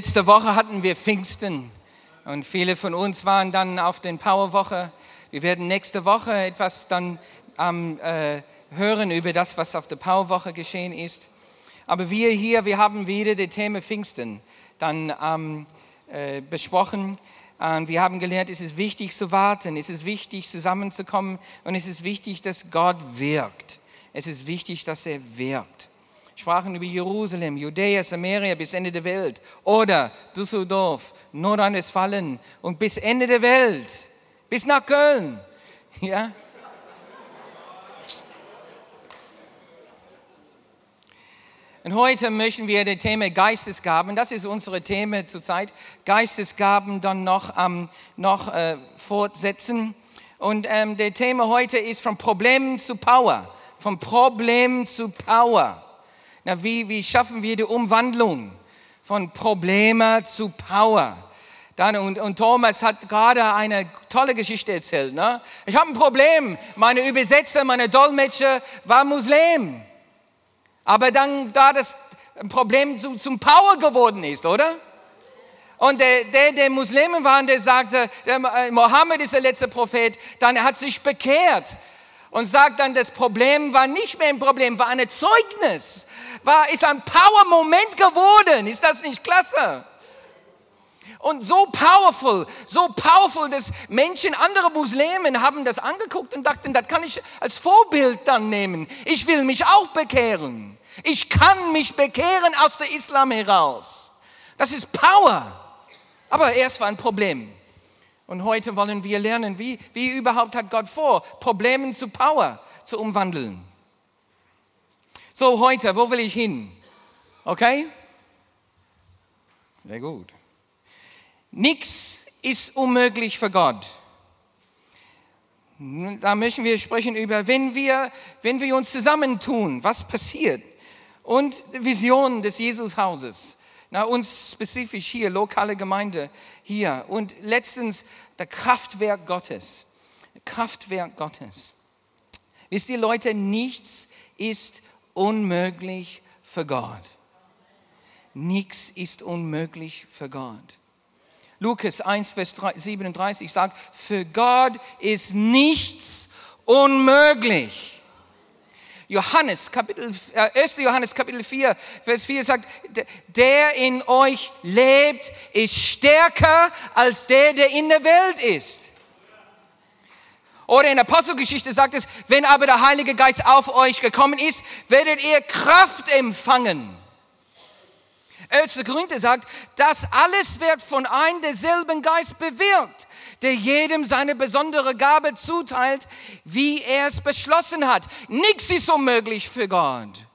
Letzte Woche hatten wir Pfingsten und viele von uns waren dann auf den Powerwoche. Wir werden nächste Woche etwas dann ähm, äh, hören über das, was auf der Powerwoche geschehen ist. Aber wir hier, wir haben wieder das Thema Pfingsten dann ähm, äh, besprochen. Und wir haben gelernt, es ist wichtig zu warten, es ist wichtig zusammenzukommen und es ist wichtig, dass Gott wirkt. Es ist wichtig, dass er wirkt sprachen über Jerusalem, Judäa, Samaria bis Ende der Welt oder Düsseldorf, Nordrhein-Westfalen und bis Ende der Welt, bis nach Köln. Ja? Und heute möchten wir das Thema Geistesgaben, das ist unsere Thema zurzeit, Geistesgaben dann noch, ähm, noch äh, fortsetzen. Und ähm, das Thema heute ist von Problemen zu Power, von Problem zu Power. Na, wie, wie schaffen wir die Umwandlung von Probleme zu Power? Dann, und, und Thomas hat gerade eine tolle Geschichte erzählt. Ne? Ich habe ein Problem. Meine Übersetzer, meine Dolmetscher war Muslim. Aber dann, da das Problem zu, zum Power geworden ist, oder? Und der, der, der Muslimen war, der sagte, der äh, Mohammed ist der letzte Prophet, dann er hat sich bekehrt und sagt dann, das Problem war nicht mehr ein Problem, war ein Zeugnis, war, ist ein Power-Moment geworden. Ist das nicht klasse? Und so powerful, so powerful, dass Menschen, andere Muslimen haben das angeguckt und dachten, das kann ich als Vorbild dann nehmen. Ich will mich auch bekehren. Ich kann mich bekehren aus der Islam heraus. Das ist Power. Aber erst war ein Problem. Und heute wollen wir lernen, wie, wie überhaupt hat Gott vor, Probleme zu Power zu umwandeln. So, heute, wo will ich hin? Okay? Sehr gut. Nichts ist unmöglich für Gott. Da möchten wir sprechen über, wenn wir, wenn wir uns zusammentun, was passiert. Und Vision des Jesushauses. Na, uns spezifisch hier, lokale Gemeinde hier. Und letztens, der Kraftwerk Gottes. Kraftwerk Gottes. Wisst ihr, Leute, nichts ist unmöglich für Gott. Nichts ist unmöglich für Gott. Lukas 1, Vers 37 sagt, für Gott ist nichts unmöglich. Johannes, Kapitel, äh, 1. Johannes Kapitel 4, Vers 4 sagt, der in euch lebt, ist stärker als der, der in der Welt ist. Oder in der Apostelgeschichte sagt es, wenn aber der Heilige Geist auf euch gekommen ist, werdet ihr Kraft empfangen. 1. Korinther sagt, das alles wird von einem derselben Geist bewirkt der jedem seine besondere Gabe zuteilt, wie er es beschlossen hat. Nichts ist unmöglich für Gott.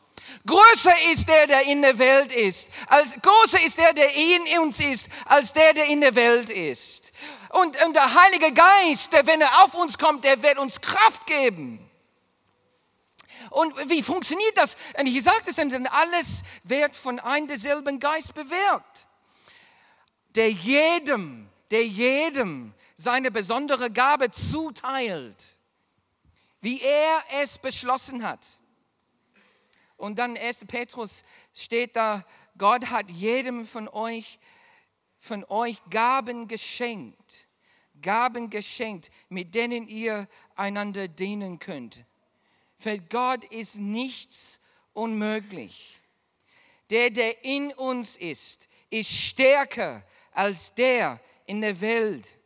Größer ist der, der in der Welt ist, als größer ist der, der in uns ist, als der, der in der Welt ist. Und, und der Heilige Geist, der, wenn er auf uns kommt, der wird uns Kraft geben. Und wie funktioniert das? Und hier sagt es denn, alles wird von einem derselben Geist bewirkt. Der jedem, der jedem seine besondere Gabe zuteilt, wie er es beschlossen hat. Und dann 1. Petrus steht da, Gott hat jedem von euch, von euch Gaben geschenkt. Gaben geschenkt, mit denen ihr einander dienen könnt. Für Gott ist nichts unmöglich. Der, der in uns ist, ist stärker als der in der Welt.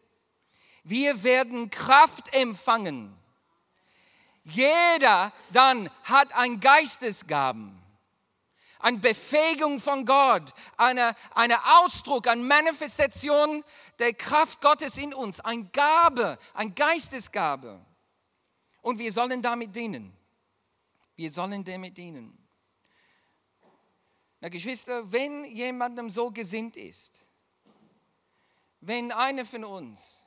Wir werden Kraft empfangen. Jeder dann hat ein Geistesgaben, eine Befähigung von Gott, eine, eine Ausdruck, eine Manifestation der Kraft Gottes in uns, eine Gabe, eine Geistesgabe. Und wir sollen damit dienen. Wir sollen damit dienen. Na Geschwister, wenn jemandem so gesinnt ist, wenn einer von uns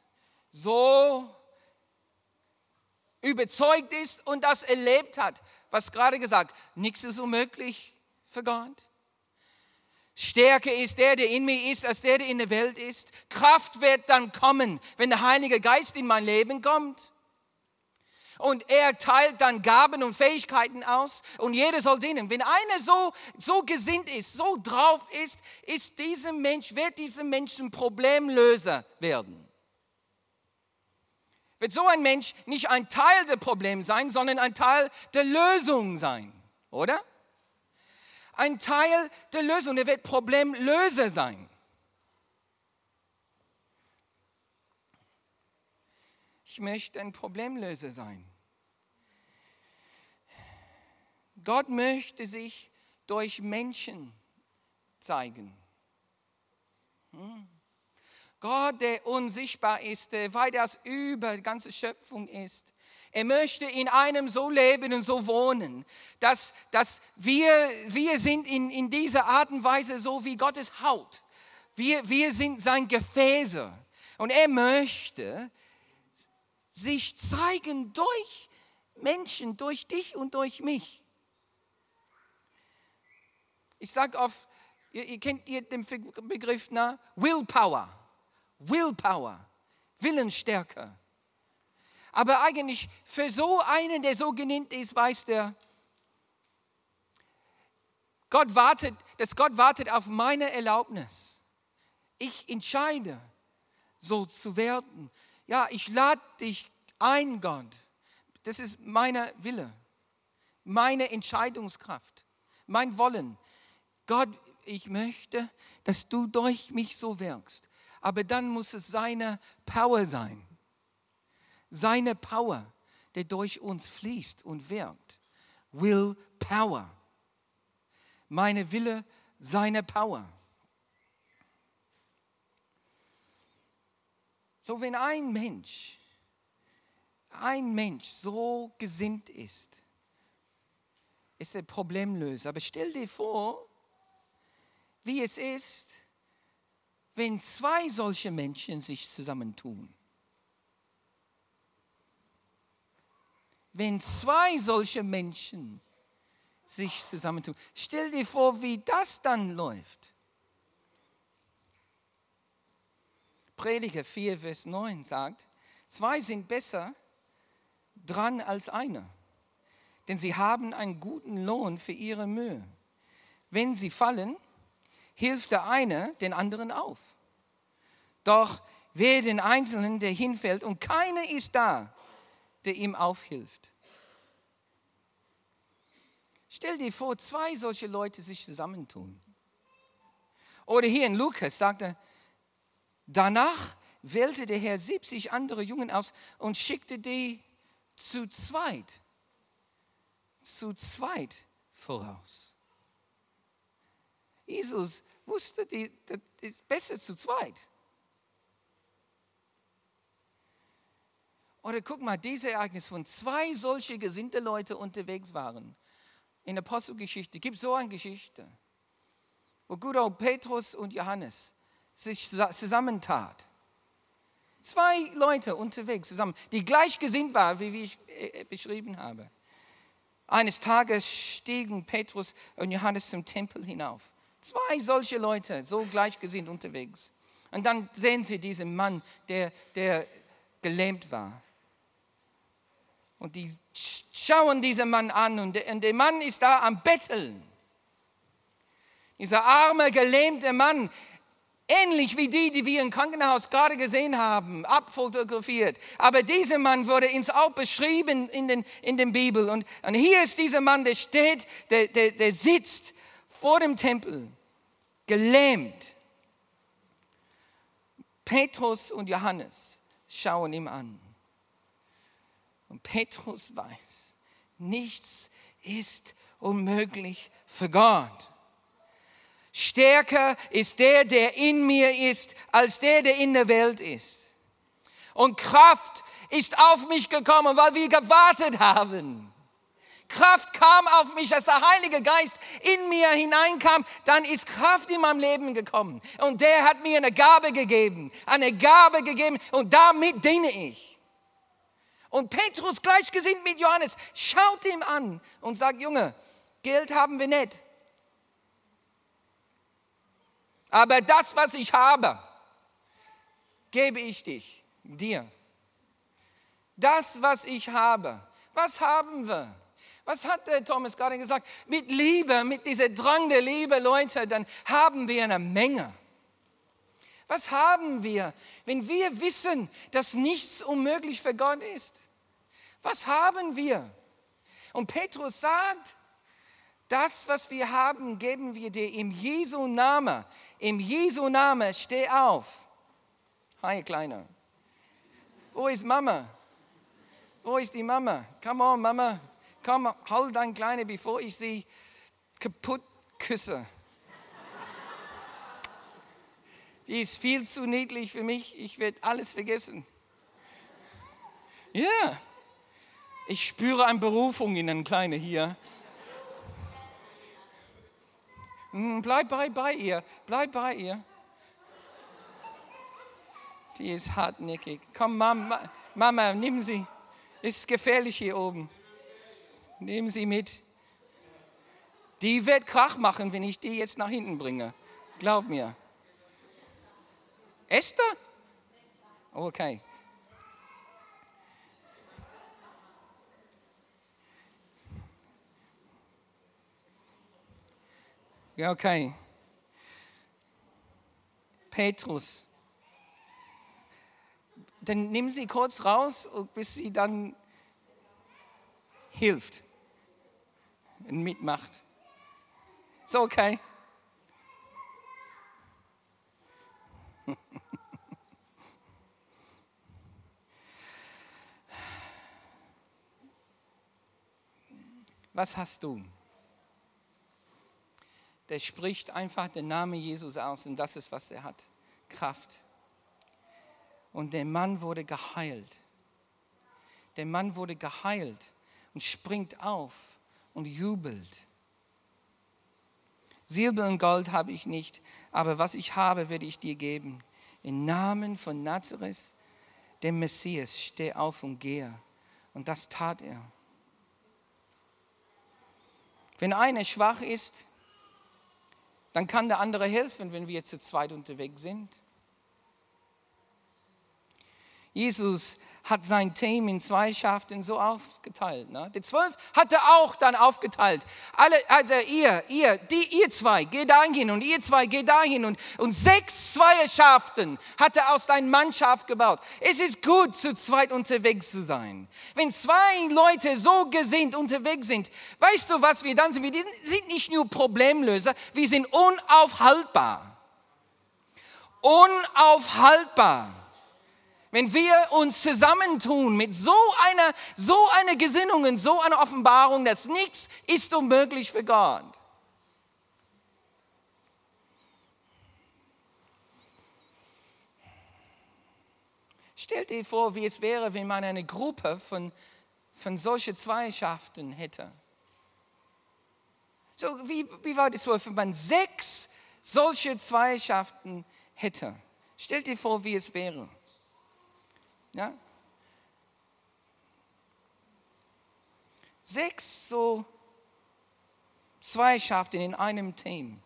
so überzeugt ist und das erlebt hat, was gerade gesagt, nichts ist unmöglich für Gott. Stärker ist der, der in mir ist, als der, der in der Welt ist. Kraft wird dann kommen, wenn der Heilige Geist in mein Leben kommt. und er teilt dann Gaben und Fähigkeiten aus und jeder soll dienen. Wenn einer so, so gesinnt ist, so drauf ist, ist dieser Mensch, wird dieser Mensch ein Problemlöser werden. Wird so ein Mensch nicht ein Teil der Probleme sein, sondern ein Teil der Lösung sein, oder? Ein Teil der Lösung, er wird Problemlöser sein. Ich möchte ein Problemlöser sein. Gott möchte sich durch Menschen zeigen. Hm. Gott, der unsichtbar ist, der weitaus über die ganze Schöpfung ist. Er möchte in einem so leben und so wohnen, dass, dass wir, wir sind in, in dieser Art und Weise so wie Gottes Haut. Wir, wir sind sein Gefäße. Und er möchte sich zeigen durch Menschen, durch dich und durch mich. Ich sage oft, ihr, ihr kennt ihr den Begriff na? Willpower. Willpower. Willensstärke. Aber eigentlich für so einen, der so genannt ist, weiß der, Gott wartet, dass Gott wartet auf meine Erlaubnis. Ich entscheide, so zu werden. Ja, ich lade dich ein, Gott. Das ist meine Wille, meine Entscheidungskraft, mein Wollen. Gott, ich möchte, dass du durch mich so wirkst. Aber dann muss es seine Power sein. Seine Power, der durch uns fließt und wirkt. Will Power. Meine Wille, seine Power. So, wenn ein Mensch, ein Mensch so gesinnt ist, ist er Problemlöser. Aber stell dir vor, wie es ist, wenn zwei solche Menschen sich zusammentun. Wenn zwei solche Menschen sich zusammentun. Stell dir vor, wie das dann läuft. Prediger 4, Vers 9 sagt, zwei sind besser dran als einer, denn sie haben einen guten Lohn für ihre Mühe. Wenn sie fallen, hilft der eine den anderen auf. Doch wer den Einzelnen, der hinfällt und keiner ist da, der ihm aufhilft. Stell dir vor, zwei solche Leute sich zusammentun. Oder hier in Lukas sagt er, danach wählte der Herr 70 andere Jungen aus und schickte die zu zweit, zu zweit voraus. Jesus wusste, das ist besser zu zweit. Oder guck mal, dieses Ereignis von zwei solche gesinnte Leute unterwegs waren. In der Apostelgeschichte gibt es so eine Geschichte, wo gut auch Petrus und Johannes sich zusammentat. Zwei Leute unterwegs zusammen, die gleichgesinnt waren, wie ich äh, beschrieben habe. Eines Tages stiegen Petrus und Johannes zum Tempel hinauf. Zwei solche Leute, so gleichgesinnt unterwegs. Und dann sehen sie diesen Mann, der, der gelähmt war. Und die schauen diesen Mann an und der, der Mann ist da am Betteln. Dieser arme, gelähmte Mann, ähnlich wie die, die wir im Krankenhaus gerade gesehen haben, abfotografiert. Aber dieser Mann wurde ins auch beschrieben in den, in den Bibel. Und, und hier ist dieser Mann, der steht, der, der, der sitzt vor dem Tempel, gelähmt. Petrus und Johannes schauen ihm an. Und Petrus weiß, nichts ist unmöglich für Gott. Stärker ist der, der in mir ist, als der, der in der Welt ist. Und Kraft ist auf mich gekommen, weil wir gewartet haben. Kraft kam auf mich, als der Heilige Geist in mir hineinkam, dann ist Kraft in meinem Leben gekommen. Und der hat mir eine Gabe gegeben, eine Gabe gegeben und damit diene ich. Und Petrus gleichgesinnt mit Johannes schaut ihm an und sagt, Junge, Geld haben wir nicht. Aber das, was ich habe, gebe ich dich, dir. Das, was ich habe, Was haben wir? Was hat der Thomas gerade gesagt? Mit Liebe, mit dieser Drang der Liebe, Leute, dann haben wir eine Menge. Was haben wir, wenn wir wissen, dass nichts unmöglich für Gott ist? Was haben wir? Und Petrus sagt, das, was wir haben, geben wir dir im Jesu Namen. Im Jesu Namen, steh auf. Hi, Kleiner. Wo ist Mama? Wo ist die Mama? Come on, Mama. Komm, hol dein Kleine, bevor ich sie kaputt küsse. Die ist viel zu niedlich für mich. Ich werde alles vergessen. Ja, yeah. Ich spüre eine Berufung in den Kleinen hier. Hm, bleib bei, bei ihr, bleib bei ihr. Die ist hartnäckig. Komm, Mama, Mama, nimm sie. Ist gefährlich hier oben. Nehmen Sie mit. Die wird Krach machen, wenn ich die jetzt nach hinten bringe. Glaub mir. Esther? Okay. Okay. Petrus. Dann nimm sie kurz raus, bis sie dann hilft und mitmacht. Ist okay. Was hast du? Der spricht einfach den Namen Jesus aus und das ist, was er hat. Kraft. Und der Mann wurde geheilt. Der Mann wurde geheilt und springt auf und jubelt. Silber und Gold habe ich nicht, aber was ich habe, werde ich dir geben. Im Namen von Nazareth, dem Messias, steh auf und gehe. Und das tat er. Wenn einer schwach ist, dann kann der andere helfen, wenn wir zu zweit unterwegs sind. Jesus hat sein Team in zwei Schaften so aufgeteilt. Ne? Die zwölf hat er auch dann aufgeteilt. Alle, also ihr, ihr, die, ihr zwei, geht dahin und ihr zwei, geht dahin und, und sechs Zweierschaften hat er aus deiner Mannschaft gebaut. Es ist gut, zu zweit unterwegs zu sein. Wenn zwei Leute so gesinnt unterwegs sind, weißt du, was wir dann sind? Wir sind nicht nur Problemlöser, wir sind unaufhaltbar. Unaufhaltbar wenn wir uns zusammentun mit so einer, so einer Gesinnung und so einer Offenbarung, dass nichts ist unmöglich für Gott. Stell dir vor, wie es wäre, wenn man eine Gruppe von, von solchen Zweischaften hätte. So, wie, wie war das wohl, wenn man sechs solche Zweischaften hätte? Stell dir vor, wie es wäre. Ja? Sechs so Zweischaften in einem Team,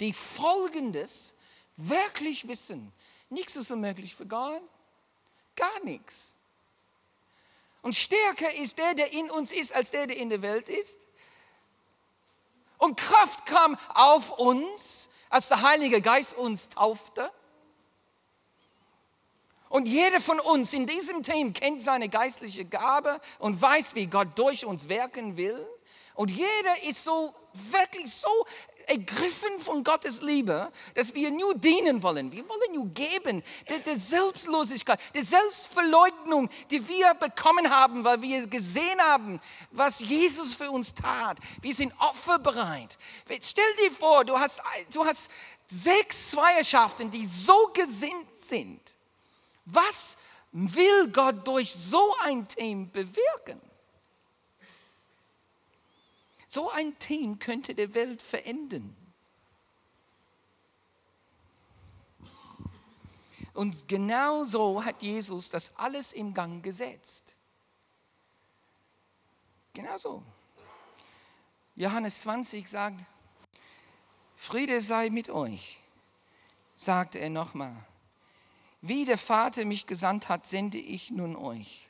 die Folgendes wirklich wissen. Nichts ist unmöglich für Gott. Gar nichts. Und stärker ist der, der in uns ist, als der, der in der Welt ist. Und Kraft kam auf uns, als der Heilige Geist uns taufte. Und jeder von uns in diesem Team kennt seine geistliche Gabe und weiß, wie Gott durch uns wirken will. Und jeder ist so wirklich so ergriffen von Gottes Liebe, dass wir nur dienen wollen. Wir wollen nur geben. Die, Selbstlosigkeit, die Selbstverleugnung, die wir bekommen haben, weil wir gesehen haben, was Jesus für uns tat. Wir sind opferbereit. Stell dir vor, du hast, du hast sechs Zweierschaften, die so gesinnt sind was will Gott durch so ein Team bewirken? So ein Team könnte die Welt verändern. Und genau so hat Jesus das alles in Gang gesetzt. Genau so. Johannes 20 sagt, Friede sei mit euch, sagte er nochmal. Wie der Vater mich gesandt hat, sende ich nun euch.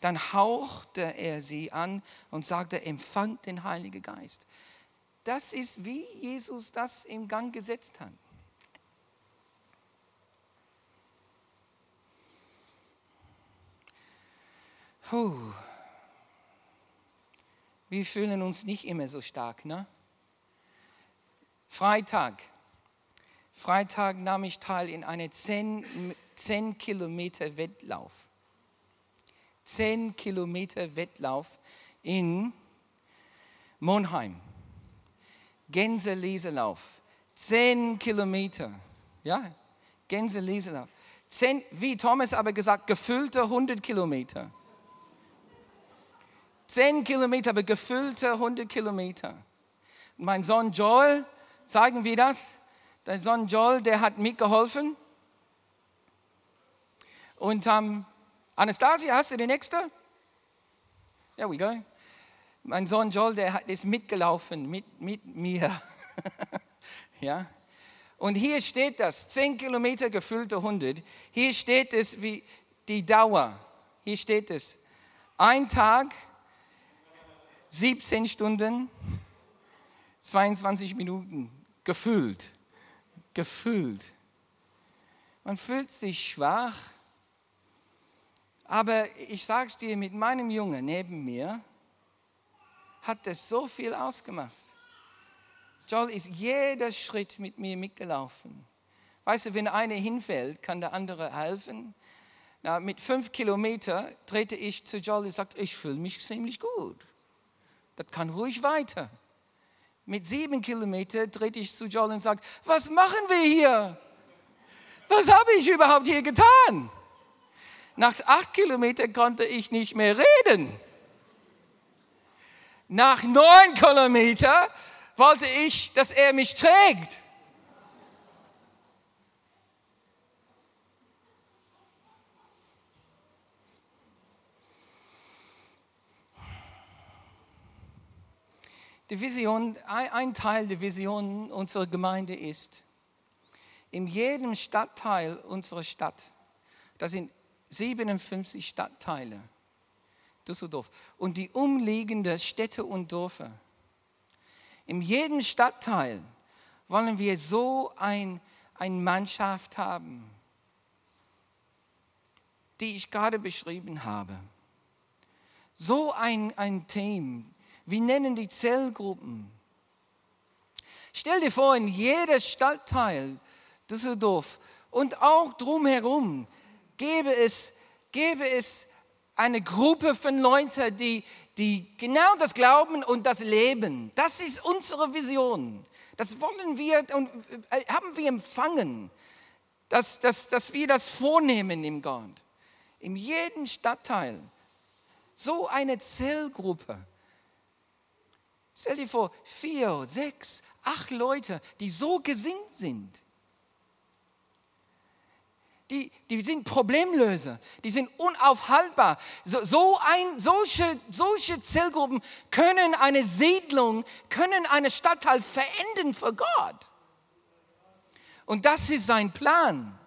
Dann hauchte er sie an und sagte, empfangt den Heiligen Geist. Das ist, wie Jesus das im Gang gesetzt hat. Puh. Wir fühlen uns nicht immer so stark, ne? Freitag. Freitag nahm ich teil in einem 10, 10 Kilometer Wettlauf. 10 Kilometer Wettlauf in Monheim. Gänseleselauf. 10 Kilometer. Ja, Gänseleselauf. 10, wie Thomas aber gesagt, gefüllte 100 Kilometer. 10 Kilometer, aber gefüllte 100 Kilometer. Mein Sohn Joel, zeigen wir das? Dein Sohn Joel, der hat mitgeholfen. Und ähm, Anastasia, hast du die nächste? There we go. Mein Sohn Joel, der ist mitgelaufen mit, mit mir. ja. Und hier steht das, 10 Kilometer gefüllte 100. Hier steht es wie die Dauer. Hier steht es, ein Tag, 17 Stunden, 22 Minuten gefüllt. Gefüllt. Man fühlt sich schwach, aber ich sage es dir, mit meinem Jungen neben mir hat das so viel ausgemacht. Joel ist jeder Schritt mit mir mitgelaufen. Weißt du, wenn einer hinfällt, kann der andere helfen. Na, mit fünf Kilometern trete ich zu Joel und sage, ich fühle mich ziemlich gut. Das kann ruhig weiter. Mit sieben Kilometern trete ich zu Joel und sage, was machen wir hier? Was habe ich überhaupt hier getan? Nach acht Kilometern konnte ich nicht mehr reden. Nach neun Kilometern wollte ich, dass er mich trägt. Die Vision, ein Teil der Vision unserer Gemeinde ist, in jedem Stadtteil unserer Stadt, das sind 57 Stadtteile, Düsseldorf, und die umliegenden Städte und Dörfer. In jedem Stadtteil wollen wir so ein, eine Mannschaft haben, die ich gerade beschrieben habe. So ein, ein Team, wir nennen die Zellgruppen. Stell dir vor, in jeder Stadtteil Düsseldorf und auch drumherum gäbe es, gäbe es eine Gruppe von Leuten, die, die genau das glauben und das leben. Das ist unsere Vision. Das wollen wir und äh, haben wir empfangen, dass, dass, dass wir das vornehmen im Gott. In jedem Stadtteil. So eine Zellgruppe Stell dir vor, vier, sechs, acht Leute, die so gesinnt sind. Die, die sind Problemlöser, die sind unaufhaltbar. So, so ein, solche, solche Zellgruppen können eine Siedlung, können eine Stadtteil verändern für Gott. Und das ist sein Plan.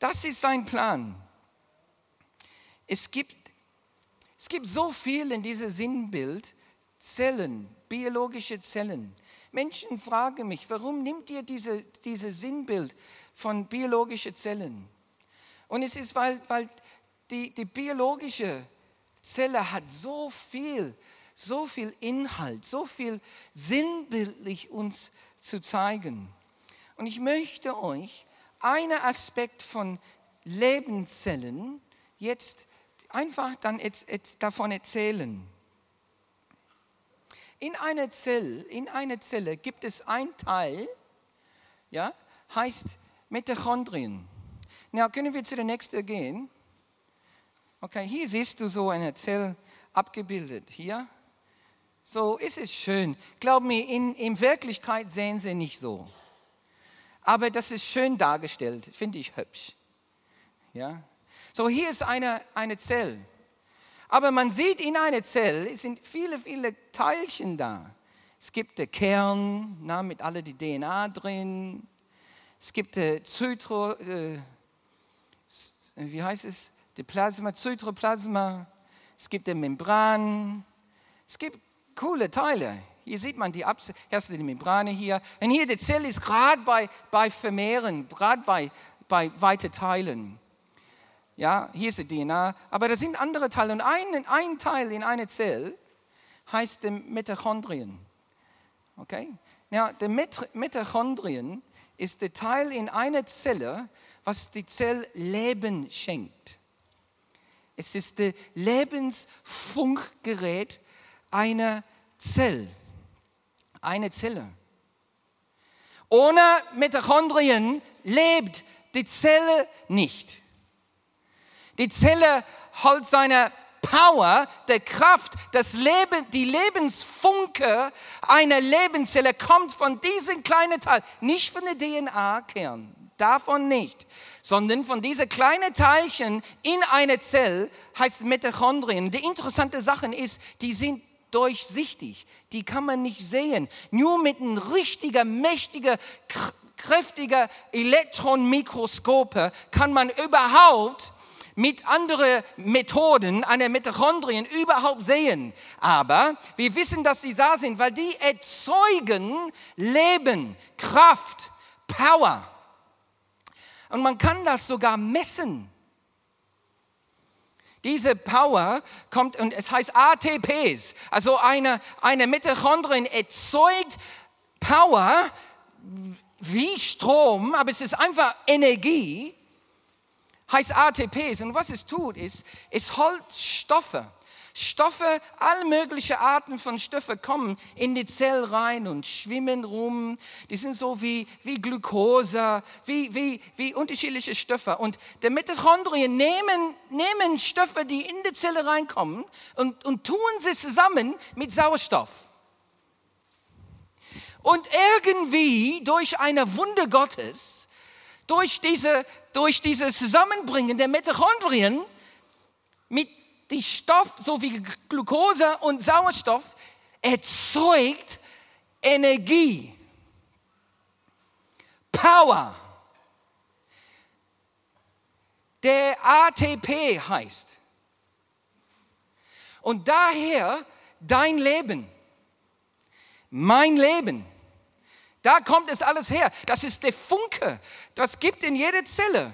Das ist sein Plan. Es gibt, es gibt so viel in diesem Sinnbild, Zellen, biologische Zellen. Menschen fragen mich, warum nimmt ihr diese, dieses Sinnbild von biologischen Zellen? Und es ist, weil, weil die, die biologische Zelle hat so viel, so viel Inhalt, so viel sinnbildlich uns zu zeigen. Und ich möchte euch einen Aspekt von Lebenszellen jetzt einfach dann davon erzählen. In einer Zelle, in einer Zelle gibt es ein Teil, ja, heißt Mitochondrien. Na, können wir zu der nächsten gehen? Okay, hier siehst du so eine Zelle abgebildet. Hier. So ist es schön. Glaub mir, in, in Wirklichkeit sehen sie nicht so. Aber das ist schön dargestellt, finde ich hübsch. Ja. So, hier ist eine, eine Zelle. Aber man sieht in einer Zelle, es sind viele, viele Teilchen da. Es gibt den Kern na, mit alle die DNA drin. Es gibt den Zytro, äh, wie heißt es? die Plasma, Zytoplasma, es gibt die Membran, es gibt coole Teile. Hier sieht man die erste die Membrane hier. Und hier die Zelle ist gerade bei, bei Vermehren, gerade bei, bei weite Teilen. Ja, hier ist die DNA, aber da sind andere Teile. Und ein, ein Teil in einer Zelle heißt die Mitochondrien. Okay? Ja, die Mitochondrien ist der Teil in einer Zelle, was die Zelle Leben schenkt. Es ist das Lebensfunkgerät einer Zelle. Eine Zelle. Ohne Mitochondrien lebt die Zelle nicht. Die Zelle hat seine Power, der Kraft, das Leben, die Lebensfunke einer Lebenszelle kommt von diesem kleinen Teil, nicht von der DNA-Kern, davon nicht, sondern von diesen kleinen Teilchen in einer Zelle, heißt Mitochondrien. Die interessante Sache ist, die sind durchsichtig, die kann man nicht sehen. Nur mit einem richtigen, mächtigen, kräftiger Elektronenmikroskope kann man überhaupt mit anderen Methoden eine Mitochondrien überhaupt sehen. Aber wir wissen, dass sie da sind, weil die erzeugen Leben, Kraft, Power. Und man kann das sogar messen. Diese Power kommt und es heißt ATPs, also eine, eine Mitochondrien erzeugt Power wie Strom, aber es ist einfach Energie heißt ATPs. Und was es tut, ist, es holt Stoffe. Stoffe, alle möglichen Arten von Stoffen kommen in die Zelle rein und schwimmen rum. Die sind so wie, wie Glucose, wie, wie, wie unterschiedliche Stoffe. Und die Mitochondrien nehmen, nehmen Stoffe, die in die Zelle reinkommen und, und tun sie zusammen mit Sauerstoff. Und irgendwie durch eine Wunder Gottes, durch diese durch dieses Zusammenbringen der Mitochondrien mit dem Stoff, so wie Glucose und Sauerstoff, erzeugt Energie, Power. Der ATP heißt. Und daher dein Leben, mein Leben da kommt es alles her. Das ist der Funke. Das gibt in jede Zelle,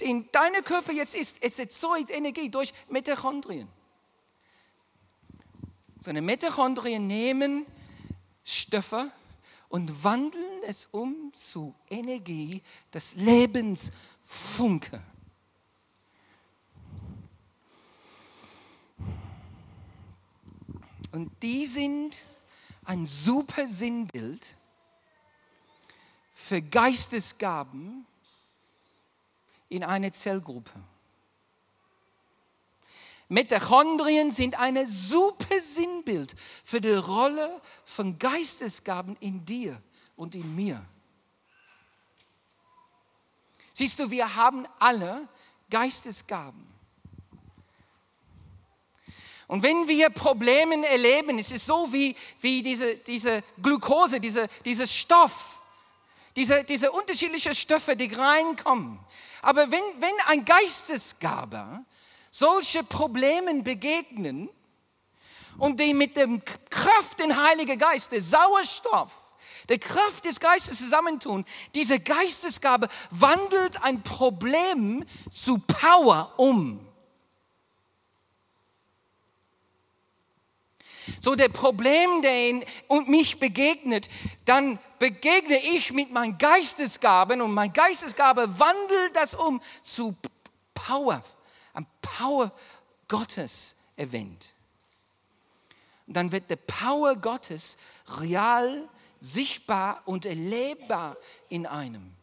die in deinem Körper jetzt ist. Es erzeugt Energie durch Mitochondrien. So eine Mitochondrien nehmen Stoffe und wandeln es um zu Energie des Lebensfunke. Und die sind ein super Sinnbild für Geistesgaben in eine Zellgruppe. Mitochondrien sind ein super Sinnbild für die Rolle von Geistesgaben in dir und in mir. Siehst du, wir haben alle Geistesgaben. Und wenn wir Probleme erleben, es ist so wie, wie diese, diese Glucose, diese, dieses Stoff, diese, diese unterschiedlichen Stoffe, die reinkommen. Aber wenn, wenn ein Geistesgabe solche Problemen begegnen und die mit dem Kraft des Heiligen Geist, der Sauerstoff, der Kraft des Geistes zusammentun, diese Geistesgabe wandelt ein Problem zu Power um. So der Problem, der in, und mich begegnet, dann begegne ich mit meinen Geistesgaben und meine Geistesgabe wandelt das um zu Power, ein Power Gottes Event. Und dann wird der Power Gottes real, sichtbar und erlebbar in einem.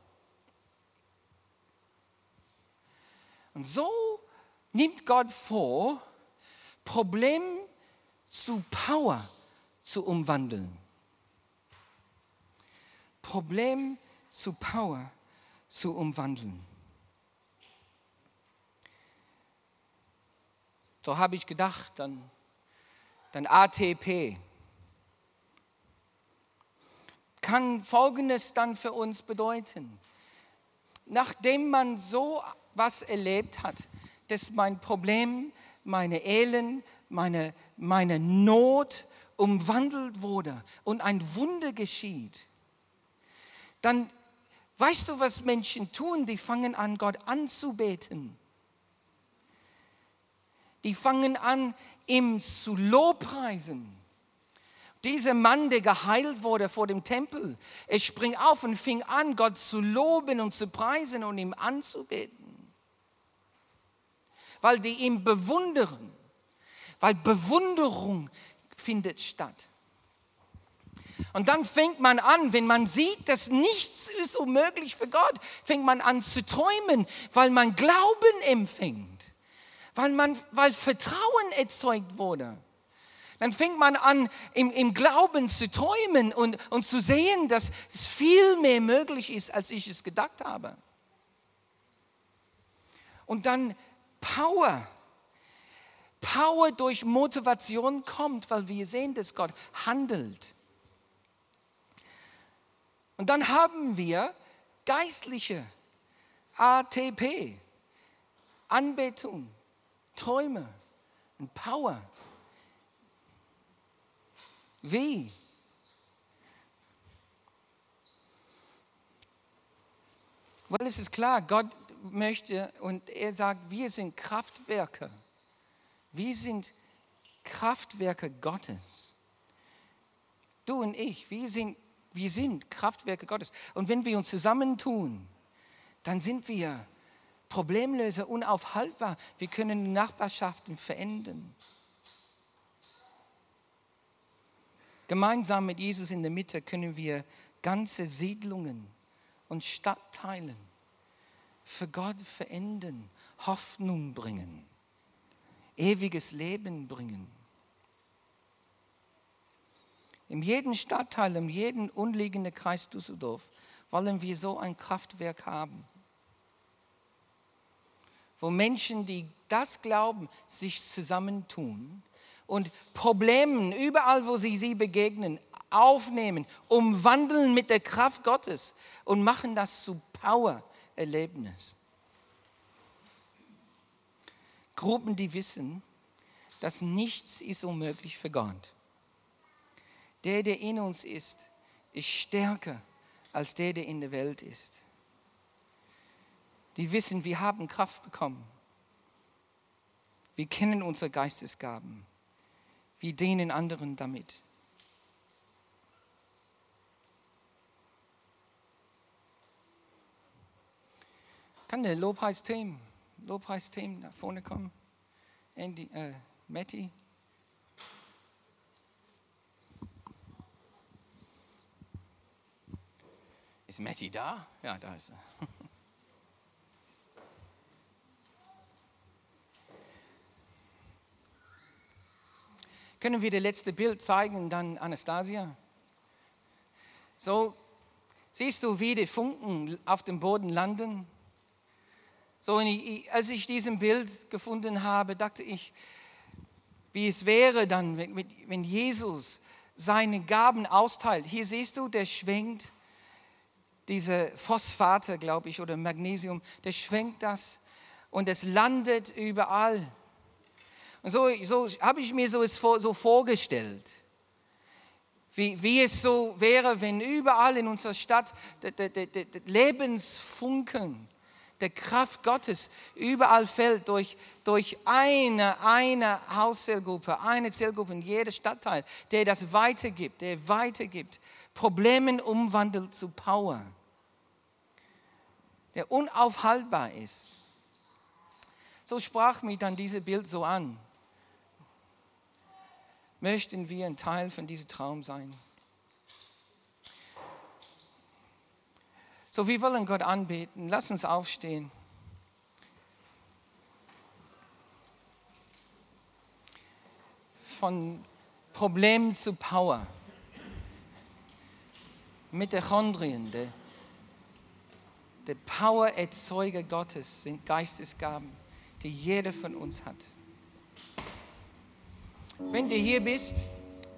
Und so nimmt Gott vor, Problem zu Power zu umwandeln. Problem zu Power zu umwandeln. So habe ich gedacht, dann, dann ATP kann Folgendes dann für uns bedeuten. Nachdem man so was erlebt hat, dass mein Problem, meine Elend, meine, meine Not umwandelt wurde und ein Wunder geschieht, dann weißt du, was Menschen tun? Die fangen an, Gott anzubeten. Die fangen an, ihm zu lobpreisen. Dieser Mann, der geheilt wurde vor dem Tempel, er springt auf und fing an, Gott zu loben und zu preisen und ihm anzubeten. Weil die ihn bewundern. Weil Bewunderung findet statt. Und dann fängt man an, wenn man sieht, dass nichts ist unmöglich für Gott, fängt man an zu träumen, weil man Glauben empfängt, weil, man, weil Vertrauen erzeugt wurde. Dann fängt man an, im, im Glauben zu träumen und, und zu sehen, dass es viel mehr möglich ist, als ich es gedacht habe. Und dann Power. Power durch Motivation kommt, weil wir sehen, dass Gott handelt. Und dann haben wir geistliche ATP, Anbetung, Träume und Power. Wie? Weil es ist klar, Gott möchte und er sagt, wir sind Kraftwerke. Wir sind Kraftwerke Gottes. Du und ich, wir sind, wir sind Kraftwerke Gottes. Und wenn wir uns zusammentun, dann sind wir Problemlöser, unaufhaltbar. Wir können Nachbarschaften verändern. Gemeinsam mit Jesus in der Mitte können wir ganze Siedlungen und Stadtteile für Gott verändern, Hoffnung bringen, ewiges Leben bringen. In jedem Stadtteil, in jedem umliegenden Kreis Düsseldorf wollen wir so ein Kraftwerk haben, wo Menschen, die das glauben, sich zusammentun und Problemen, überall wo sie sie begegnen, aufnehmen, umwandeln mit der Kraft Gottes und machen das zu Power-Erlebnis. Gruppen, die wissen, dass nichts ist unmöglich für Gott. Der, der in uns ist, ist stärker als der, der in der Welt ist. Die wissen, wir haben Kraft bekommen. Wir kennen unsere Geistesgaben. Wir dienen anderen damit. Kann der Lobpreisteam, Lobpreisteam nach vorne kommen? Andy, äh, Matty? Ist Matty da? Ja, da ist er. Können wir das letzte Bild zeigen, dann Anastasia? So, siehst du, wie die Funken auf dem Boden landen? So, als ich diesen Bild gefunden habe, dachte ich, wie es wäre dann, wenn Jesus seine Gaben austeilt. Hier siehst du, der schwenkt diese Phosphate, glaube ich, oder Magnesium, der schwenkt das und es landet überall. Und so, so habe ich mir so, so vorgestellt, wie, wie es so wäre, wenn überall in unserer Stadt der, der, der, der Lebensfunken der Kraft Gottes überall fällt durch, durch eine, eine Hauszellgruppe, eine Zellgruppe in jedem Stadtteil, der das weitergibt, der weitergibt, Problemen umwandelt zu Power, der unaufhaltbar ist. So sprach mich dann dieses Bild so an möchten wir ein Teil von diesem Traum sein. So, wir wollen Gott anbeten. Lass uns aufstehen. Von Problem zu Power. Mitochondrien, der, der Power-Erzeuger Gottes, sind Geistesgaben, die jeder von uns hat. Wenn du hier bist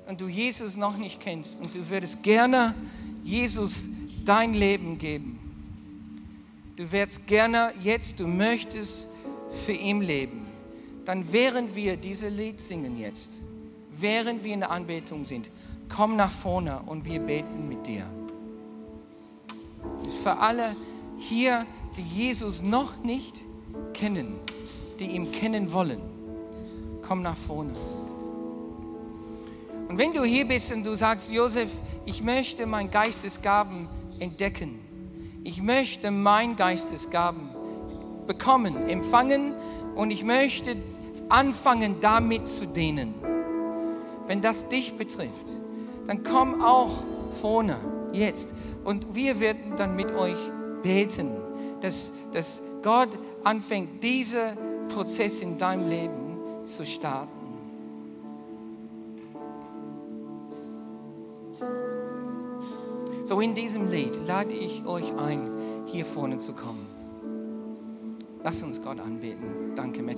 und du Jesus noch nicht kennst und du würdest gerne Jesus dein Leben geben, du würdest gerne jetzt, du möchtest für ihn leben, dann während wir dieses Lied singen jetzt, während wir in der Anbetung sind, komm nach vorne und wir beten mit dir. Für alle hier, die Jesus noch nicht kennen, die ihn kennen wollen. Komm nach vorne. Und wenn du hier bist und du sagst, Josef, ich möchte mein Geistesgaben entdecken. Ich möchte mein Geistesgaben bekommen, empfangen und ich möchte anfangen, damit zu dienen. Wenn das dich betrifft, dann komm auch vorne jetzt und wir werden dann mit euch beten, dass, dass Gott anfängt, diesen Prozess in deinem Leben zu starten. So in diesem Lied lade ich euch ein, hier vorne zu kommen. Lasst uns Gott anbeten. Danke, Matti.